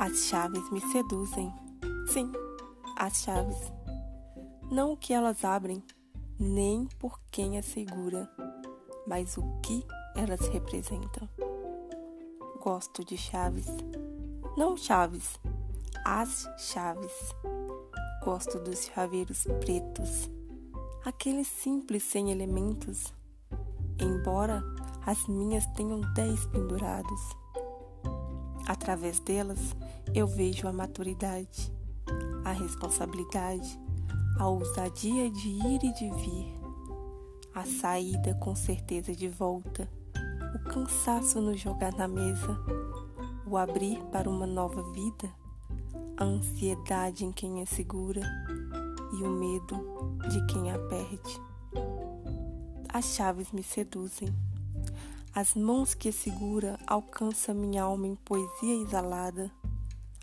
As chaves me seduzem. Sim, as chaves. Não o que elas abrem, nem por quem as segura, mas o que elas representam. Gosto de chaves. Não chaves, as chaves. Gosto dos chaveiros pretos, aqueles simples sem elementos, embora as minhas tenham dez pendurados. Através delas, eu vejo a maturidade, a responsabilidade, a ousadia de ir e de vir, a saída com certeza de volta, o cansaço no jogar na mesa, o abrir para uma nova vida, a ansiedade em quem é segura e o medo de quem a perde. As chaves me seduzem. As mãos que segura alcançam minha alma em poesia exalada,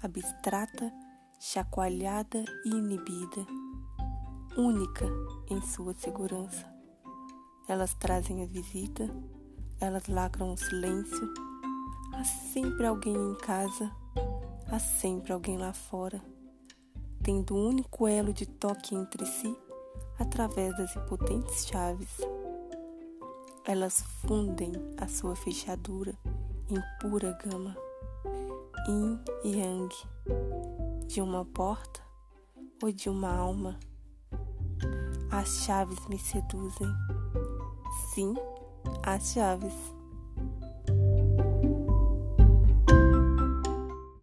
abstrata, chacoalhada e inibida, única em sua segurança. Elas trazem a visita, elas lacram o silêncio. Há sempre alguém em casa, há sempre alguém lá fora, tendo um único elo de toque entre si através das impotentes chaves. Elas fundem a sua fechadura em pura gama, yin e yang, de uma porta ou de uma alma. As chaves me seduzem. Sim, as chaves.